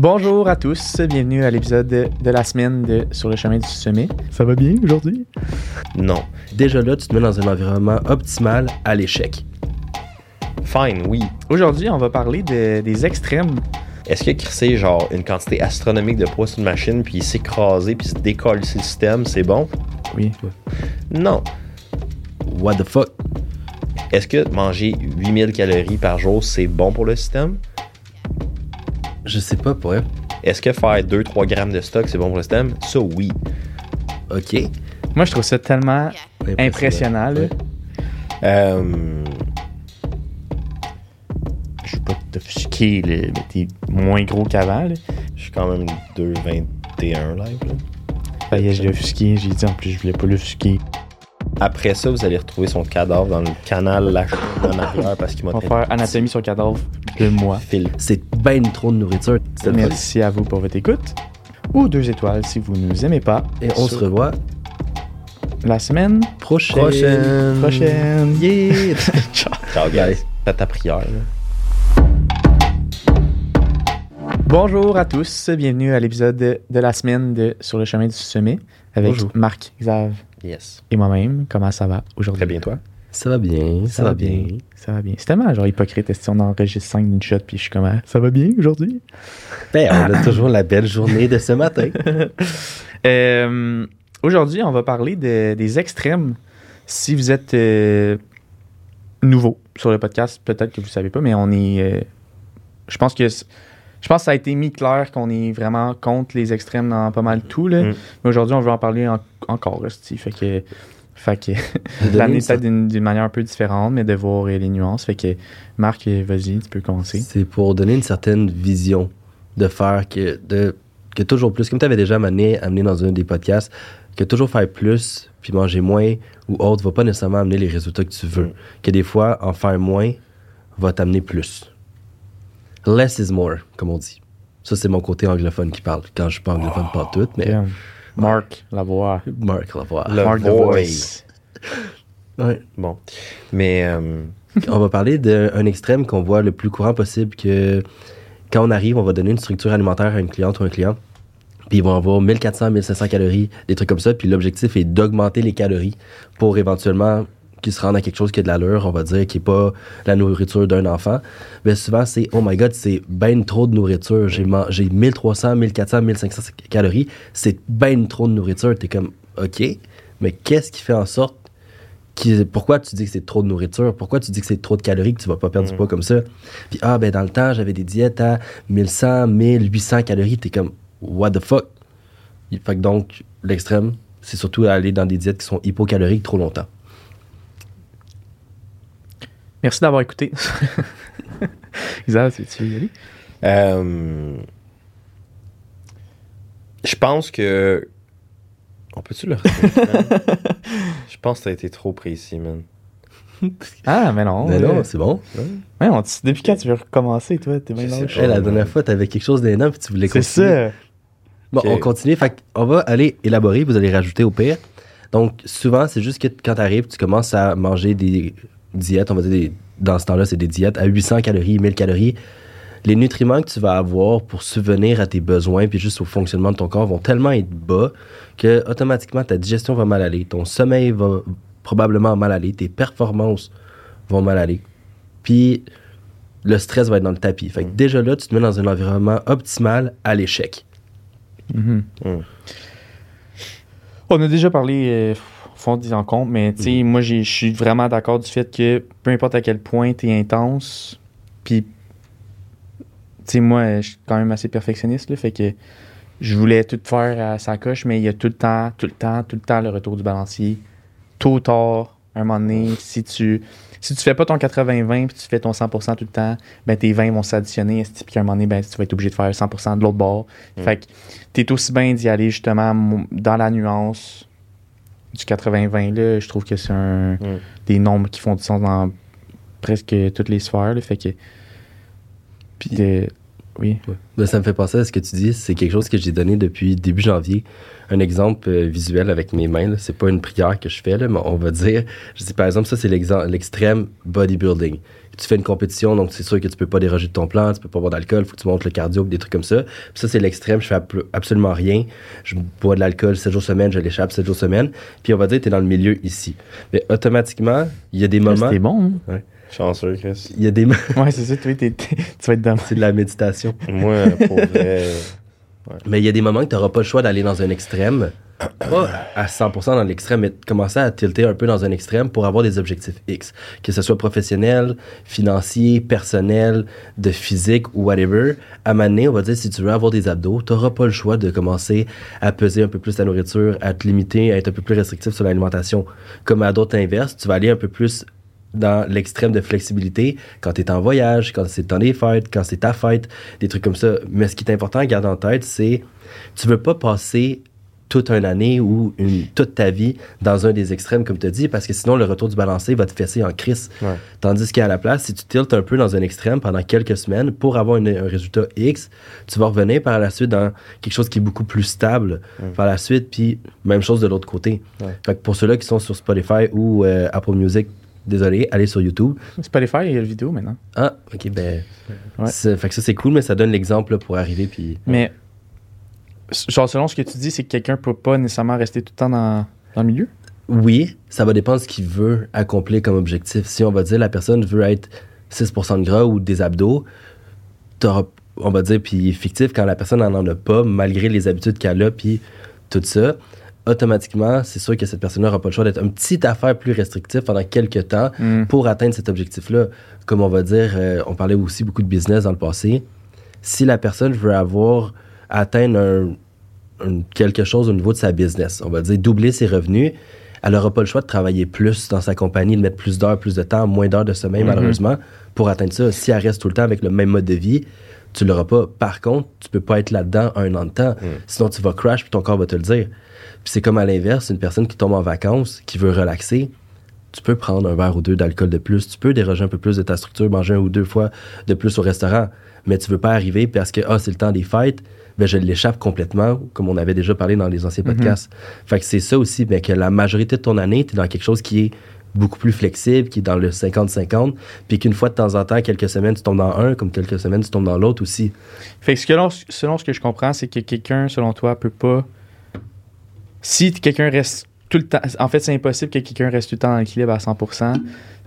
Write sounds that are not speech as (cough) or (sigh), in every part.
Bonjour à tous, bienvenue à l'épisode de, de la semaine de Sur le chemin du sommet. Ça va bien aujourd'hui? Non. Déjà là, tu te mets dans un environnement optimal à l'échec. Fine, oui. Aujourd'hui, on va parler de- des extrêmes. Est-ce que crisser genre une quantité astronomique de poids sur une machine puis s'écraser puis se décoller le système, c'est bon? Oui. Non. What the fuck? Est-ce que manger 8000 calories par jour, c'est bon pour le système? Je sais pas pour elle. Est-ce que faire 2-3 grammes de stock, c'est bon pour le système? Ça, oui. Ok. Moi, je trouve ça tellement impressionnant. Ouais. Euh, Je veux pas t'offusquer, là, mais t'es moins gros qu'avant. je suis quand même 2,21 live. là. Ça y est, je l'ai offusqué. J'ai dit en plus, je voulais pas l'offusquer. Après ça, vous allez retrouver son cadavre dans le canal lâché en arrière parce qu'il m'a On va faire anatomie sur le cadavre de moi. C'est ben trop de nourriture. Merci à vous pour votre écoute. Ou deux étoiles si vous ne nous aimez pas. Et on se revoit la semaine prochaine. prochaine. Prochaine. Yeah! (laughs) (laughs) Ciao. Ciao, guys. Faites ta prière. Bonjour à tous, bienvenue à l'épisode de, de la semaine de Sur le chemin du sommet avec Bonjour. Marc, Xav Yes. et moi-même. Comment ça va aujourd'hui? Très bien, toi? Ça va bien, ça, va bien. Ça va bien. C'est tellement genre hypocrite si on enregistre 5 d'une shot puis je suis comme ah, ça va bien aujourd'hui? Ben, on a (laughs) toujours la belle journée de ce matin. (laughs) Euh, aujourd'hui, on va parler de- des extrêmes. Si vous êtes euh, nouveau sur le podcast, peut-être que vous ne savez pas, mais on est. euh, je pense que je pense que ça a été mis clair qu'on est vraiment contre les extrêmes dans pas mal tout. Là. Mm. Mais aujourd'hui, on veut en parler en- encore. Fait que. Fait que (laughs) l'amener peut-être d'une manière un peu différente, mais de voir les nuances. Fait que Marc, euh, vas-y, tu peux commencer. C'est pour donner une certaine vision de faire que, de, que toujours plus, comme tu avais déjà amené, amené dans un des podcasts, que toujours faire plus puis manger moins ou autre va pas nécessairement amener les résultats que tu veux. Mm. Que des fois, en faire moins va t'amener plus. Less is more, comme on dit. Ça, c'est mon côté anglophone qui parle. Quand je suis pas anglophone, pas tout, mais Damn. Marc, la voix. Mark la voix. Le Marc voice. (laughs) Ouais. Bon. Mais euh, on va parler d'un extrême qu'on voit le plus courant possible que quand on arrive, on va donner une structure alimentaire à une cliente ou un client. Puis ils vont avoir 1400, 1500 calories, des trucs comme ça. Puis l'objectif est d'augmenter les calories pour éventuellement qu'ils se rendent à quelque chose qui a de l'allure, on va dire, qui n'est pas la nourriture d'un enfant. Mais souvent, c'est oh my god, c'est ben trop de nourriture. J'ai man- j'ai 1300, 1400, 1500 calories. C'est ben trop de nourriture. T'es comme, ok, mais qu'est-ce qui fait en sorte qui- pourquoi tu dis que c'est trop de nourriture? Pourquoi tu dis que c'est trop de calories, que tu vas pas perdre du Mm. poids comme ça? Puis, ah, ben, dans le temps, j'avais des diètes à 1100, 1800 calories. T'es comme, what the fuck? Fait que donc, l'extrême, c'est surtout aller dans des diètes qui sont hypocaloriques trop longtemps. Merci d'avoir écouté. Xav, tu tu veux y aller? euh, je pense que. On peut-tu le? (laughs) Je pense que t'as été trop précis, man. Ah, mais non. Mais non, c'est bon. ouais, on- depuis quand tu veux recommencer, toi? T'es bien Je sais pas. Hey, la dernière fois, t'avais quelque chose d'énorme puis tu voulais C'est continuer. ça. Bon, on continue. Fait on va aller élaborer, vous allez rajouter au pire. Donc, souvent, c'est juste que quand tu arrives, tu commences à manger des diètes, on va dire, des- dans ce temps-là, c'est des diètes à 800 calories, 1000 calories. Les nutriments que tu vas avoir pour subvenir à tes besoins puis juste au fonctionnement de ton corps vont tellement être bas que automatiquement ta digestion va mal aller, ton sommeil va probablement mal aller, tes performances vont mal aller. Puis le stress va être dans le tapis. Fait que déjà là, tu te mets dans un environnement optimal à l'échec. Mhm. Mm. On a déjà parlé euh, fond en compte, mais tu sais, moi, j'ai- je suis vraiment d'accord du fait que peu importe à quel point tu es intense, puis, tu sais, moi, je suis quand même assez perfectionniste, là, fait que je voulais tout faire à sa coche, mais il y a tout le temps, tout le temps, tout le temps le retour du balancier. Tôt ou tard, à un moment donné, si tu si tu fais pas ton 80-20 puis tu fais ton 100% tout le temps, ben tes 20 vont s'additionner, esti, puis qu'à un moment donné, ben, tu vas être obligé de faire 100% de l'autre bord. Mm. Fait que t'es aussi bien d'y aller justement dans la nuance du 80-20 là, je trouve que c'est un Mm. des nombres qui font du sens dans presque toutes les sphères là, fait que Puis, de- oui. Ben, ça me fait penser à ce que tu dis. C'est quelque chose que j'ai donné depuis début janvier. Un exemple euh, visuel avec mes mains. là. C'est pas une prière que je fais, là, mais on va dire. Je dis par exemple, ça, c'est l'extrême bodybuilding. Tu fais une compétition, donc c'est sûr que tu peux pas déroger de ton plan, tu peux pas boire d'alcool, faut que tu montes le cardio, des trucs comme ça. Puis ça, c'est l'extrême, je fais ab- absolument rien. Je bois de l'alcool 7 jours semaine, je l'échappe 7 jours semaine. Puis on va dire que tu es dans le milieu ici. Mais automatiquement, il y a des moments. C'était bon. hein? Chanceux, Chris. Il y a des mo- (laughs) Ouais, c'est ça. T'es- tu vas être dans. c'est de la méditation. Moi, pour vrai. Mais il y a des moments que tu n'auras pas le choix d'aller dans un extrême. Pas à 100% dans l'extrême, mais commencer à tilter un peu dans un extrême pour avoir des objectifs X. Que ce soit professionnel, financier, personnel, de physique ou whatever. À donné, on va dire, si tu veux avoir des abdos, tu n'auras pas le choix de commencer à peser un peu plus ta nourriture, à te limiter, à être un peu plus restrictif sur l'alimentation. Comme à d'autres inverses, tu vas aller un peu plus dans l'extrême de flexibilité quand tu es en voyage, quand c'est le temps des quand c'est ta fête, des trucs comme ça. Mais ce qui est important à garder en tête, c'est tu veux pas passer toute une année ou une, toute ta vie dans un des extrêmes, comme tu as dit, parce que sinon le retour du balancé va te fesser en crise. Ouais. Tandis qu'à la place, si tu tiltes un peu dans un extrême pendant quelques semaines pour avoir une- un résultat X, tu vas revenir par la suite dans quelque chose qui est beaucoup plus stable par la suite, puis même chose de l'autre côté. Ouais. Fait que pour ceux-là qui sont sur Spotify ou euh, Apple Music, désolé, allez sur YouTube. Spotify, il y a la vidéo maintenant. Ah, ok, ben. Ouais. Fait que ça, c'est cool, mais ça donne l'exemple pour arriver. Puis. Mais, genre, selon ce que tu dis, c'est que quelqu'un peut pas nécessairement rester tout le temps dans, dans le milieu? Oui, ça va dépendre de ce qu'il veut accomplir comme objectif. Si on va dire la personne veut être 6% de gras ou des abdos, t'auras- on va dire, puis fictif, quand la personne n'en a pas, malgré les habitudes qu'elle a, puis tout ça, automatiquement, c'est sûr que cette personne-là n'aura pas le choix d'être un petit affaire plus restrictif pendant quelques temps Hmm. pour atteindre cet objectif-là. Comme on va dire, euh, on parlait aussi beaucoup de business dans le passé. Si la personne veut avoir, atteindre un, un- quelque chose au niveau de sa business, on va dire doubler ses revenus, elle n'aura pas le choix de travailler plus dans sa compagnie, de mettre plus d'heures, plus de temps, moins d'heures de sommeil, Mhm. malheureusement, pour atteindre ça. Si elle reste tout le temps avec le même mode de vie, tu l'auras pas. Par contre, tu peux pas être là-dedans un an de temps. Sinon, tu vas crash, puis ton corps va te le dire. Puis c'est comme à l'inverse, une personne qui tombe en vacances, qui veut relaxer, tu peux prendre un verre ou deux d'alcool de plus, tu peux déroger un peu plus de ta structure, manger un ou deux fois de plus au restaurant, mais tu veux pas arriver parce que ah, c'est le temps des fêtes, ben je l'échappe complètement, comme on avait déjà parlé dans les anciens podcasts. Fait que c'est ça aussi, ben, que la majorité de ton année, tu es dans quelque chose qui est beaucoup plus flexible, qui est dans le 50-50, puis qu'une fois de temps en temps, quelques semaines, tu tombes dans un, comme quelques semaines, tu tombes dans l'autre aussi. Fait que selon, selon ce que je comprends, c'est que quelqu'un, selon toi, peut pas. Si quelqu'un reste tout le temps. En fait, c'est impossible que quelqu'un reste tout le temps dans l'équilibre à 100%.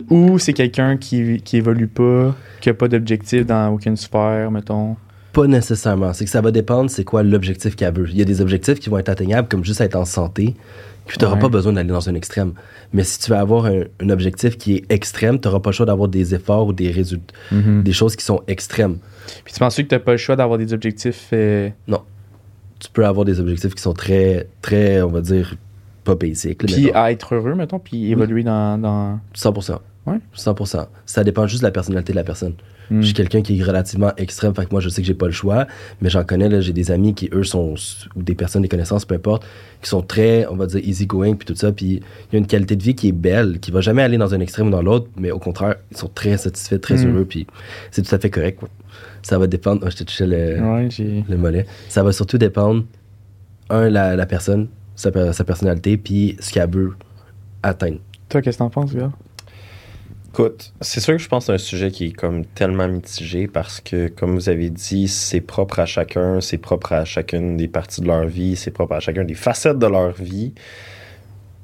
Ou c'est quelqu'un qui, qui évolue pas, qui a pas d'objectif dans aucune sphère, mettons. Pas nécessairement. C'est que ça va dépendre c'est quoi l'objectif qu'elle veut. Il y a des objectifs qui vont être atteignables, comme juste être en santé, puis tu n'auras Ouais. pas besoin d'aller dans un extrême. Mais si tu veux avoir un, un objectif qui est extrême, tu n'auras pas le choix d'avoir des efforts ou des résultats, des choses qui sont extrêmes. Puis tu penses que tu pas le choix d'avoir des objectifs. euh, Tu peux avoir des objectifs qui sont très, très, on va dire, pas basic. puis mettons. à être heureux, mettons, puis évoluer dans. dans... 100%. Ouais. 100%. Ça dépend juste de la personnalité de la personne. Hmm. Je suis quelqu'un qui est relativement extrême, fait que moi je sais que j'ai pas le choix, mais j'en connais, là, j'ai des amis qui eux sont, ou des personnes, des connaissances, peu importe, qui sont très, on va dire, easy going, puis tout ça, puis il y a une qualité de vie qui est belle, qui va jamais aller dans un extrême ou dans l'autre, mais au contraire, ils sont très satisfaits, très Mm. heureux, puis c'est tout à fait correct. quoi. Ça va dépendre, oh, je te touchais le, Ouais, le mollet, ça va surtout dépendre, un, la, la personne, sa, sa personnalité, puis ce qu'elle veut atteindre. Toi, qu'est-ce que t'en penses, gars? Écoute, c'est sûr que je pense que c'est un sujet qui est comme tellement mitigé parce que, comme vous avez dit, c'est propre à chacun, c'est propre à chacune des parties de leur vie, c'est propre à chacun des facettes de leur vie.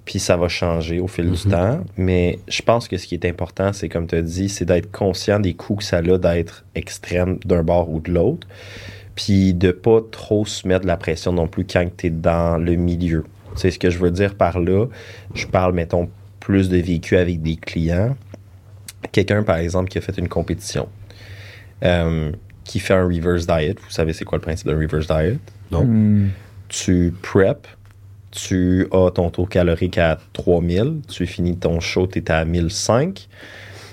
Puis ça va changer au fil du Mhm. temps. Mais je pense que ce qui est important, c'est comme tu as dit, c'est d'être conscient des coûts que ça a d'être extrême d'un bord ou de l'autre. Puis de pas trop se mettre de la pression non plus quand tu es dans le milieu. Sais ce que je veux dire par là? Je parle, mettons, plus de vécu avec des clients quelqu'un, par exemple, qui a fait une compétition, euh, qui fait un reverse diet. Vous savez, c'est quoi le principe d'un reverse diet? Non. Hmm. Tu prep, tu as ton taux calorique à 3000, tu finis ton show, tu es à 1005.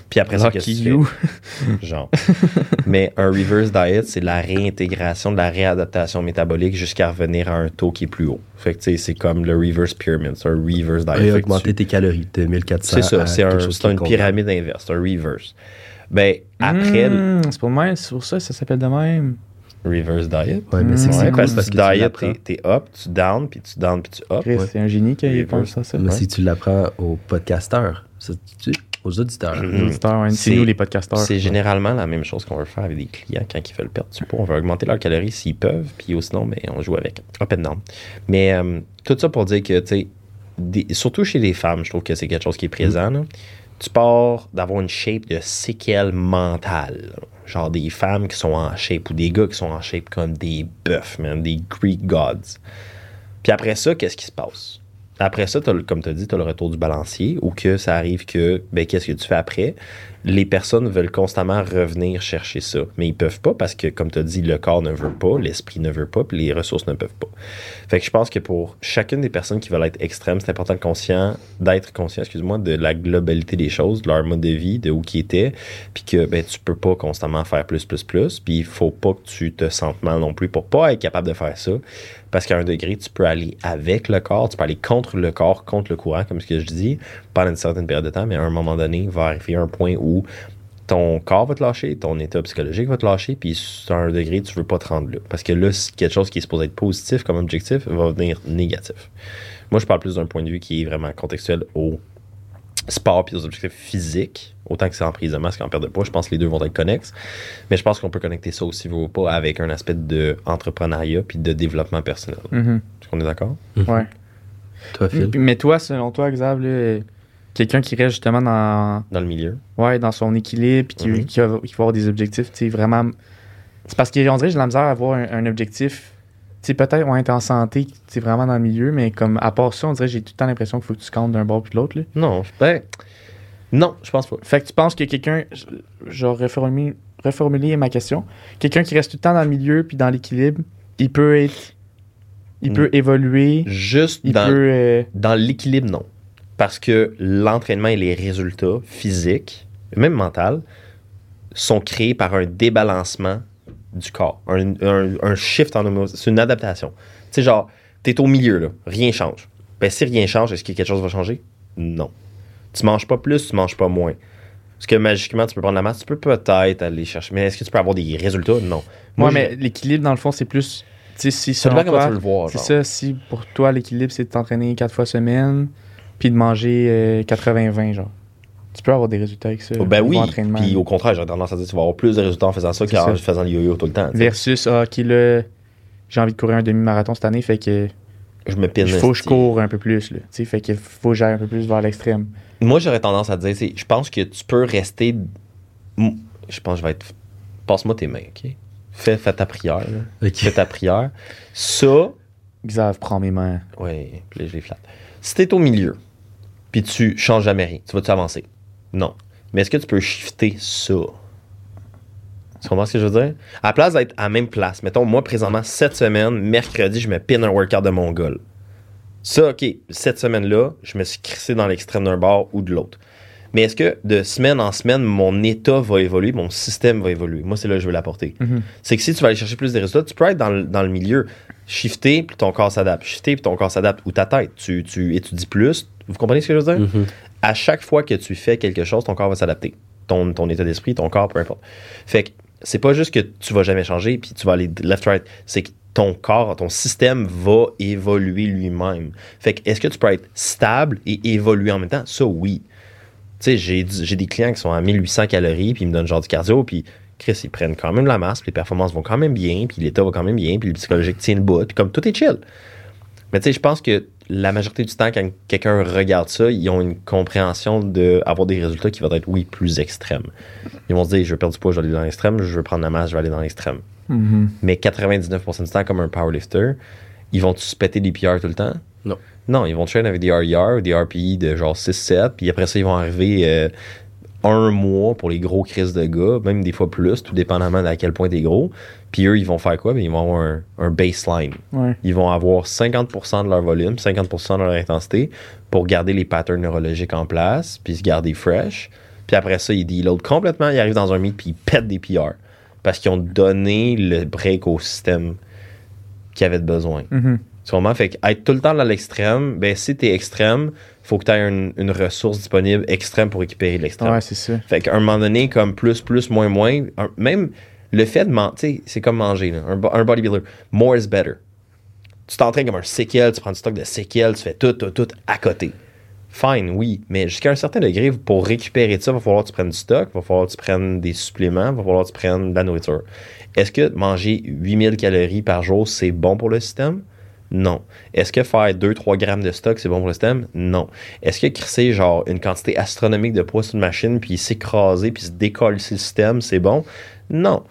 Puis après ça, qu'est-ce que? Genre. (laughs) Mais un reverse diet, c'est la réintégration, de la réadaptation métabolique jusqu'à revenir à un taux qui est plus haut. Fait que, tu sais, c'est comme le reverse pyramid, c'est un reverse diet. Et augmenter tu- tes calories de 1400 c'est ça, c'est un- une pyramide inverse, c'est un reverse. Ben, après Hmm, c'est pour, même, c'est pour ça que ça s'appelle de même. reverse diet, Ouais, mais c'est ouais, cool parce, parce que que tu diet, t'es up, tu down, puis tu down, puis tu up. Chris, ouais. c'est un génie qui pensé à ça. Mais Ouais. si tu l'apprends au podcasteur, ça, tu, Aux auditeurs. Mhm. Ouais, c'est nous les podcasteurs. C'est généralement la même chose qu'on veut faire avec des clients quand ils veulent perdre du poids. On veut augmenter leurs calories s'ils peuvent, puis sinon, mais on joue avec. Up and down. Mais euh, tout ça pour dire que, tu sais, des- surtout chez les femmes, je trouve que c'est quelque chose qui est présent. là. Tu pars d'avoir une shape de séquelles mentales. là. Genre des femmes qui sont en shape ou des gars qui sont en shape comme des bœufs, man, des Greek gods. Puis après ça, qu'est-ce qui se passe? Après ça, comme tu as dit, tu as le retour du balancier ou que ça arrive que, ben, qu'est-ce que tu fais après? Les personnes veulent constamment revenir chercher ça, mais ils peuvent pas parce que, comme tu as dit, le corps ne veut pas, l'esprit ne veut pas, puis les ressources ne peuvent pas. Fait que je pense que pour chacune des personnes qui veulent être extrêmes, c'est important de conscient, d'être conscient, excuse-moi, de la globalité des choses, de leur mode de vie, de où qui était, puis que ben, tu peux pas constamment faire plus, plus, plus, puis il faut pas que tu te sentes mal non plus pour pas être capable de faire ça, parce qu'à un degré, tu peux aller avec le corps, tu peux aller contre le corps, contre le courant, comme ce que je dis, pendant une certaine période de temps, mais à un moment donné, il va arriver un point où ton corps va te lâcher, ton état psychologique va te lâcher, puis à un degré, tu veux pas te rendre là. Parce que là, c'est quelque chose qui est supposé être positif comme objectif va devenir négatif. Moi, je parle plus d'un point de vue qui est vraiment contextuel au sport puis aux objectifs physiques, autant que c'est en prise de masque qu'en perte de poids. Je pense que les deux vont être connexes. Mais je pense qu'on peut connecter ça aussi, vous pas, avec un aspect de entrepreneuriat puis de développement personnel. Mhm. Est-ce qu'on est d'accord? Ouais. Toi, Phil? Puis- Mais toi, selon toi, Xav, là, quelqu'un qui reste justement dans, Dans le milieu. ouais, dans son équilibre, puis qui, Mhm. qui va, qui va avoir des objectifs, tu sais, vraiment. C'est parce qu'on dirait que j'ai de la misère à avoir un, un objectif. Tu sais, peut-être on être en santé, tu vraiment dans le milieu, mais comme à part ça, on dirait que j'ai tout le temps l'impression qu'il faut que tu comptes d'un bord puis de l'autre. là. Non, ben, non, je pense pas. Fait que tu penses que quelqu'un, genre reformuler, reformuler ma question, quelqu'un qui reste tout le temps dans le milieu puis dans l'équilibre, il peut être, il Mm. peut évoluer, Juste il dans, peut, euh, dans l'équilibre, non. Parce que l'entraînement et les résultats physiques, même mental, sont créés par un débalancement du corps. Un, un- un shift en homo- C'est une adaptation. Tu sais, genre, t'es au milieu, là. Rien change. Ben, si rien change, est-ce que quelque chose va changer? Non. Tu manges pas plus, tu manges pas moins. Est-ce que magiquement, tu peux prendre la masse? Tu peux peut-être aller chercher. Mais est-ce que tu peux avoir des résultats? Non. Moi, mais l'équilibre, dans le fond, c'est plus. Tu sais, si ça dépend comment tu veux le voir. c'est ça, si pour toi, l'équilibre, c'est de t'entraîner quatre fois semaine, puis de manger euh, 80-20, genre. Tu peux avoir des résultats avec ça. Oh, ben oui. Puis au contraire, j'aurais tendance à dire que tu vas avoir plus de résultats en faisant ça qu'en faisant le yo-yo tout le temps. Versus, ah, ok, là, j'ai envie de courir un demi-marathon cette année, fait que Je me pine. il faut que je cours un peu plus, là. Tu sais, fait que faut que j'aille un peu plus vers l'extrême. Moi, j'aurais tendance à dire, c'est- je pense que tu peux rester. Je pense que je vais être. Passe-moi tes mains, OK? Fais, fais ta prière. là. Ok. Fais ta prière. Ça, Xav, prends mes mains. oui, puis là, je les flatte. Si t'es au milieu, puis tu changes jamais rien, tu vas-tu avancer? Non. Mais est-ce que tu peux shifter ça? Tu comprends ce que je veux dire? À la place d'être à la même place, mettons, moi, présentement, cette semaine, mercredi, je me pine un workout de mon goal. Ça, OK, cette semaine-là, je me suis crissé dans l'extrême d'un bord ou de l'autre. Mais est-ce que de semaine en semaine, mon état va évoluer, mon système va évoluer? Moi, c'est là que je veux l'apporter. Mhm. C'est que si tu vas aller chercher plus de résultats, tu peux être dans le, dans le milieu, shifter, puis ton corps s'adapte. Shifter, puis ton corps s'adapte. Ou ta tête. Tu, tu étudies plus. Vous comprenez ce que je veux dire? Mhm. À chaque fois que tu fais quelque chose, ton corps va s'adapter. Ton, ton état d'esprit, ton corps, peu importe. Fait que c'est pas juste que tu vas jamais changer, puis tu vas aller left-right. C'est que ton corps, ton système va évoluer lui-même. Fait que est-ce que tu peux être stable et évoluer en même temps? Ça, oui. Tu sais, j'ai j'ai des clients qui sont à 1800 calories, puis ils me donnent genre du cardio, puis Chris, ils prennent quand même la masse, puis les performances vont quand même bien, puis l'état va quand même bien, puis le psychologique tient le bout, puis comme tout est chill. Mais tu sais, je pense que la majorité du temps, quand quelqu'un regarde ça, ils ont une compréhension d'avoir des résultats qui vont être, oui, plus extrêmes. Ils vont se dire, je veux perdre du poids, je vais aller dans l'extrême, je veux prendre la masse, je vais aller dans l'extrême. Mhm. Mais 99% du temps, comme un powerlifter, ils vont-tu se péter des PR tout le temps? Non. Non, ils vont traîner avec des RER ou des RPI de genre 6-7, puis après ça, ils vont arriver euh, un mois pour les gros crises de gars, même des fois plus, tout dépendamment de à quel point t'es gros. Puis eux, ils vont faire quoi? Ben, ils vont avoir un, un baseline. Ouais. Ils vont avoir 50% de leur volume, 50% de leur intensité pour garder les patterns neurologiques en place, puis se garder fresh. Puis après ça, ils deloadent complètement, ils arrivent dans un meet, puis ils pètent des PR. Parce qu'ils ont donné le break au système qui avait besoin. Tu comprends? Fait être tout le temps dans l'extrême, ben si t'es extrême, faut que tu aies une, une ressource disponible extrême pour récupérer l'extrême. Ouais, c'est ça. Fait qu'à un moment donné, comme plus, plus, moins, moins, un- même le fait de manger, c'est comme manger, là, un, bo- un bodybuilder. More is better. Tu t'entraînes comme un séquel, tu prends du stock de séquel, tu fais tout, tout, tout à côté. fine, oui. Mais jusqu'à un certain degré, pour récupérer ça, il va falloir que tu prennes du stock, il va falloir que tu prennes des suppléments, il va falloir que tu prennes de la nourriture. Est-ce que manger 8000 calories par jour, c'est bon pour le système? Non. Est-ce que faire 2-3 grammes de stock, c'est bon pour le système? Non. Est-ce que crisser genre une quantité astronomique de poids sur une machine, puis s'écraser, puis se décoller le système, c'est bon? Non.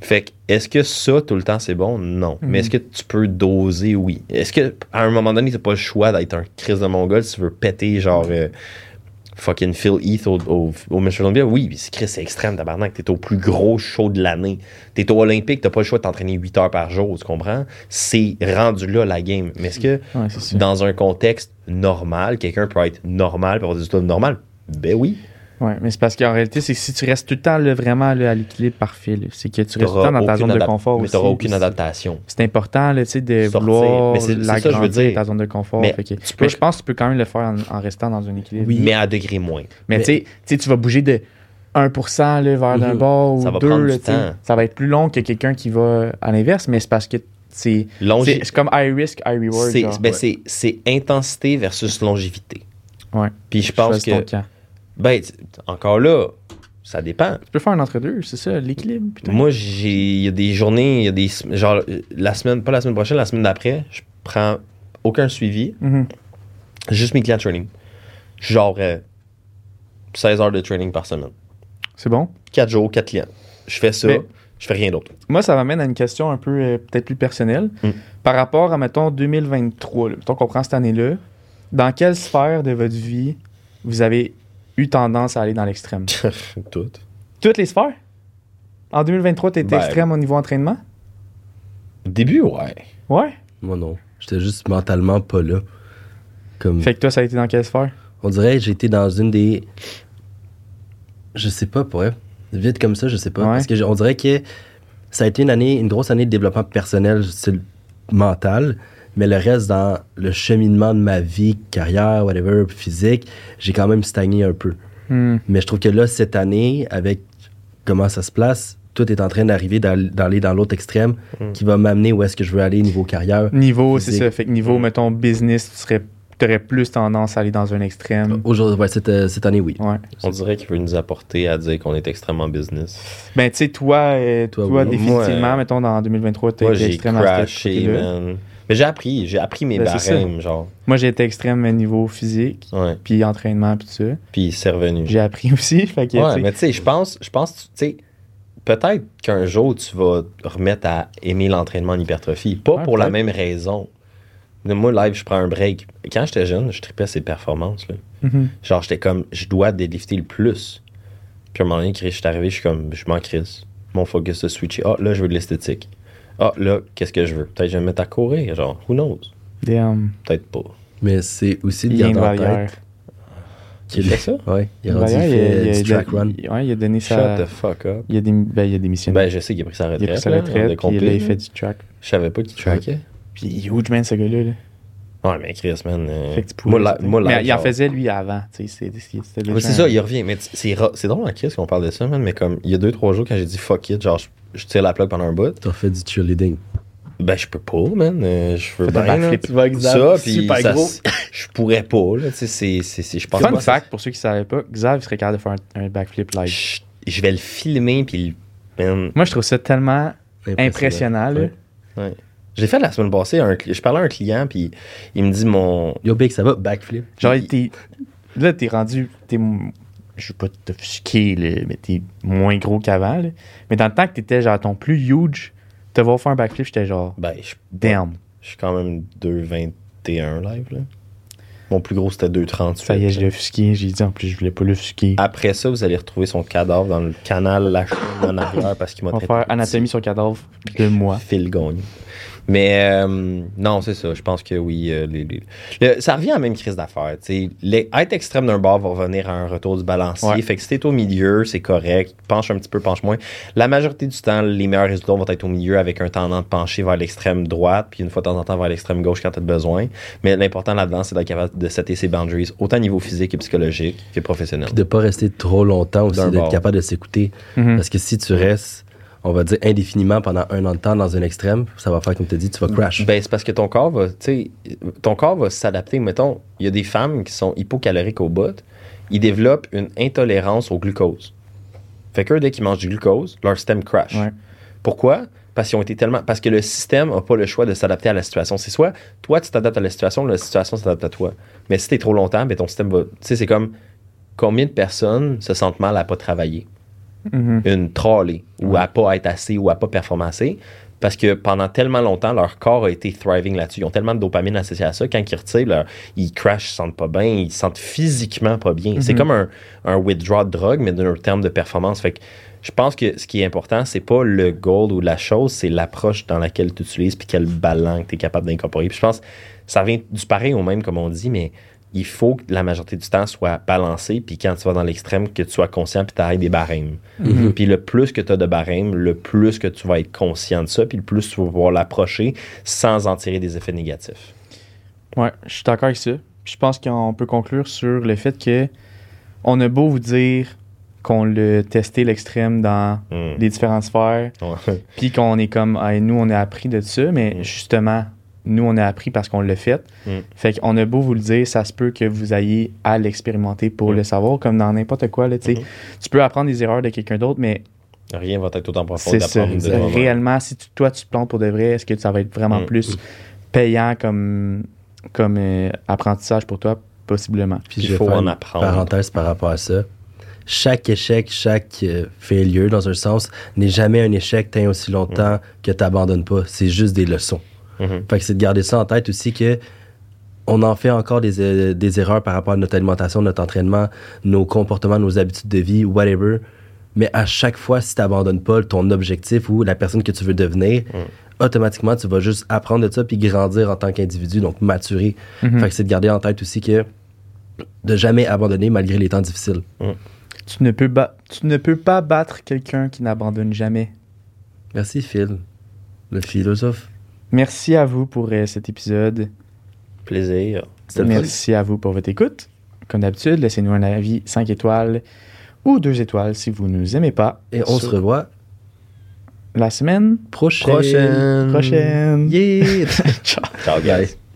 Fait que, est-ce que ça, tout le temps, c'est bon? Non. Mais est-ce que tu peux doser? Oui. Est-ce que, à un moment donné, t'as pas le choix d'être un crise de mongol si tu veux péter, genre, euh, fucking Phil Heath au, au, au Mr. Olympia? Oui, c'est Chris, c'est extrême, tabarnak. T'es au plus gros show de l'année. T'es au Olympique, t'as pas le choix de t'entraîner 8 heures par jour, tu comprends? C'est rendu là, la game. Mais est-ce que, Ouais, dans un contexte normal, quelqu'un peut être normal, peut avoir des normaux? Ben oui. Ouais, mais c'est parce qu'en réalité, c'est que si tu restes tout le temps là, vraiment là, à l'équilibre parfait, c'est que tu restes tout le temps dans ta aucune zone de confort Mais aussi. t'auras aucune puis c'est- adaptation. C'est important là, tu de Sortir. vouloir Mais c'est ça, je veux l'agrandir, dire. ta zone de confort. Mais que- tu peux- mais je pense que tu peux quand même le faire en, en restant dans un équilibre. Oui. Mais à degré moins. Mais, Mais- tu sais- tu tu vas bouger de 1% là, vers d'un Mhm. bord Ça ou va 2. prendre là, du tu temps. Ça va être plus long que quelqu'un qui va à l'inverse, mais c'est parce que c'est comme high risk, high reward. C'est ben, intensité versus longévité. Ouais. Puis je pense que. Ben, encore là, ça dépend. Tu peux faire un entre-deux, c'est ça, l'équilibre. Moi, j'ai. Il y a des journées, il y a des. Genre, la semaine, pas la semaine prochaine, la semaine d'après, je prends aucun suivi, Mhm. juste mes clients de training. Genre, euh, 16 heures de training par semaine. C'est bon? 4 jours, 4 clients. Je fais ça, Mais- je fais rien d'autre. Moi, ça m'amène à une question un peu euh, peut-être plus personnelle. Mm. Par rapport à, mettons, 2023, là, mettons qu'on prend cette année-là, dans quelle sphère de votre vie vous avez eu tendance à aller dans l'extrême? (laughs) Tout. Toutes les sphères? En 2023, tu étais Ben- extrême au niveau entraînement? Au début, ouais. Ouais? Moi, non. J'étais juste mentalement pas là. Comme, Fait que toi, ça a été dans quelle sphère? on dirait que j'ai été dans une des. Je sais pas, pour vrai. Vite comme ça, je sais pas. Ouais. Parce que on dirait que ça a été une année, une grosse année de développement personnel, mental. Mais le reste, dans le cheminement de ma vie, carrière, whatever, physique, j'ai quand même stagné un peu. Hmm. Mais je trouve que là, cette année, avec comment ça se place, tout est en train d'arriver d'al- d'aller dans l'autre extrême Mm. qui va m'amener où est-ce que je veux aller niveau carrière. Niveau, c'est ça. Fait que niveau, Mm. mettons, business, tu serais, aurais plus tendance à aller dans un extrême. Aujourd'hui, ouais, cette, euh, cette année, oui. Ouais. On dirait qu'il veut nous apporter à dire qu'on est extrêmement business. Ben, tu sais, toi, euh, Toi, toi, oui. définitivement, Moi, mettons, dans 2023, tu as Moi, été j'ai crashé, man. Mais j'ai appris, j'ai appris mes Ben, barèmes, genre. Moi, j'ai été extrême à niveau physique, Ouais. puis entraînement, puis tout ça. Puis c'est revenu. J'ai appris (laughs) aussi. Fait que, Ouais, mais tu sais, je pense, je pense, tu sais, peut-être qu'un jour tu vas remettre à aimer l'entraînement en hypertrophie. Pas Ouais, pour la même raison. Moi, live, je prends un break. Quand j'étais jeune, je tripais ces performances. Là. Mhm. Genre, j'étais comme, je dois dédifter le plus. Puis à un moment donné, je suis arrivé, je suis comme, je m'en crisse. Mon focus se switché. Ah, là, je veux de l'esthétique. Ah, là, qu'est-ce que je veux? Peut-être que je vais me mettre à courir, genre, who knows? Damn. Peut-être pas. Mais c'est aussi de garder en tête. Il fait ça? Ouais, il a rendu, il il a- fait il a- du track run. il- Ouais, il a donné Shut sa. the fuck up. Il a, dé... ben, il a démissionné. Ben, je sais qu'il a pris sa il a retraite. pris sa là, retraite, de puis là, il là. fait du track. Je savais pas qu'il trackait. Puis il est huge, man, ce gars-là. là. Ouais, mais Chris, man. euh, Fait que tu pourrais- moi, la- moi, mais il en faisait, lui, avant. Tu sais, c'est- ça, il revient. Mais c'est drôle en Chris qu'on parle de ça, man. Mais comme, il y a deux, trois jours, quand j'ai dit fuck it, genre, je, je tire la plug pendant un bout. T'as fait du cheerleading. Ben, je peux pas, man. Euh, je veux bien. là. backflip. Tu vas Ça, puis super ça gros. je pourrais pas, là. Tu sais, c'est- c'est- c'est- je pense Fun fact, pour ceux qui ne savaient pas, Xav serait capable de faire un, un backflip live. Je, je vais le filmer, puis man, Moi, je trouve ça tellement impressionnant. là. Ouais. ouais. Je l'ai fait la semaine passée. un je parlais à un client, puis il me dit mon. Yo, Big, ça va? Backflip. Genre, t'es- là, t'es rendu. T'es, je veux pas t'offusquer, là, mais t'es moins gros qu'avant. Mais dans le temps que t'étais genre ton plus huge, te voir faire un backflip, j'étais genre, Ben, je, damn. je suis quand même 2,21 live, là. Mon plus gros, c'était 2,38. Ça y est, je l'ai offusqué. J'ai dit en plus, je voulais pas l'offusquer. Après ça, vous allez retrouver son cadavre dans le canal La Chaîne en arrière parce qu'il m'a On va faire anatomie sur cadavre de moi. Phil Gagnon. Mais euh, non, c'est ça. Je pense que oui. euh, les- les- le- ça revient à la même crise d'affaires. Les- Être extrême d'un bord va revenir à un retour du balancier. Ouais. Fait que si t'es au milieu, c'est correct. Penche un petit peu, penche moins. La majorité du temps, les meilleurs résultats vont être au milieu avec un tendance de pencher vers l'extrême droite, puis une fois de temps en temps vers l'extrême gauche quand t'as besoin. Mais l'important là-dedans, c'est d'être capable de setter ses boundaries, autant au niveau physique et psychologique que professionnel. Puis de pas rester trop longtemps aussi, d'être capable de s'écouter. Mhm. Parce que si tu restes, on va dire, indéfiniment pendant un an de temps dans un extrême, ça va faire, comme tu as dit, tu vas crash. Ben, c'est parce que ton corps va, tu sais, ton corps va s'adapter. Mettons, il y a des femmes qui sont hypocaloriques au bout, ils développent une intolérance au glucose. Fait que dès qu'ils mangent du glucose, leur système crash. Ouais. Pourquoi? Parce qu'ils ont été tellement. Parce que le système n'a pas le choix de s'adapter à la situation. C'est soit toi, tu t'adaptes à la situation, la situation s'adapte à toi. Mais si t'es trop longtemps, ben ton système va. Tu sais, c'est comme combien de personnes se sentent mal à pas travailler? Mhm. Une trollée, ou à pas être assez, ou à pas performer assez. Parce que pendant tellement longtemps, leur corps a été thriving là-dessus. Ils ont tellement de dopamine associée à ça. Quand ils retirent, leur- ils crashent, ils se sentent pas bien, ils se sentent physiquement pas bien. C'est Mhm. comme un, un withdrawal de drogue, mais d'un terme de performance. Fait que je pense que ce qui est important, c'est pas le goal ou la chose, c'est l'approche dans laquelle tu utilises puis quel ballon tu es capable d'incorporer. Puis je pense que ça vient du pareil au même, comme on dit, mais il faut que la majorité du temps soit balancé. Puis quand tu vas dans l'extrême, que tu sois conscient puis tu ailles des barèmes. Mhm. Puis le plus que tu as de barèmes, le plus que tu vas être conscient de ça, puis le plus tu vas pouvoir l'approcher sans en tirer des effets négatifs. Ouais, je suis d'accord avec ça. Puis je pense qu'on peut conclure sur le fait que on a beau vous dire qu'on l'a testé l'extrême dans Mm. les différentes sphères, puis qu'on est comme, Hey, nous, on a appris de ça, mais Mm. justement, nous, on a appris parce qu'on l'a fait. Mm. Fait qu'on a beau vous le dire, ça se peut que vous ayez à l'expérimenter pour Mm. le savoir, comme dans n'importe quoi. Là. Mhm. Tu peux apprendre des erreurs de quelqu'un d'autre, mais Rien va être autant profond c'est ça. d'apprendre de toi-même. Réellement, si tu- toi, tu te plantes pour de vrai, est-ce que ça va être vraiment Mm. plus payant comme, comme euh, apprentissage pour toi? Possiblement. Puis Il faut faire en apprendre. Parenthèse par rapport à ça. Chaque échec, chaque euh, failure, dans un sens, n'est jamais un échec tant aussi longtemps que tu n'abandonnes pas. C'est juste des leçons. Mhm. Fait que c'est de garder ça en tête aussi que on en fait encore des, euh, des erreurs par rapport à notre alimentation, notre entraînement, nos comportements, nos habitudes de vie, whatever. Mais à chaque fois, si tu n'abandonnes pas ton objectif ou la personne que tu veux devenir, automatiquement, tu vas juste apprendre de ça puis grandir en tant qu'individu, donc maturer. Mhm. Fait que c'est de garder en tête aussi que de jamais abandonner malgré les temps difficiles. Tu, ne peux ba- tu ne peux pas battre quelqu'un qui n'abandonne jamais. Merci Phil, le philosophe. Merci à vous pour euh, cet épisode. Plaisir. Merci à vous pour votre écoute. Comme d'habitude, laissez-nous un avis 5 étoiles ou 2 étoiles si vous ne nous aimez pas. Et on se revoit la semaine prochaine. Prochaine. prochaine. Yeah! (laughs) Ciao. Ciao, guys.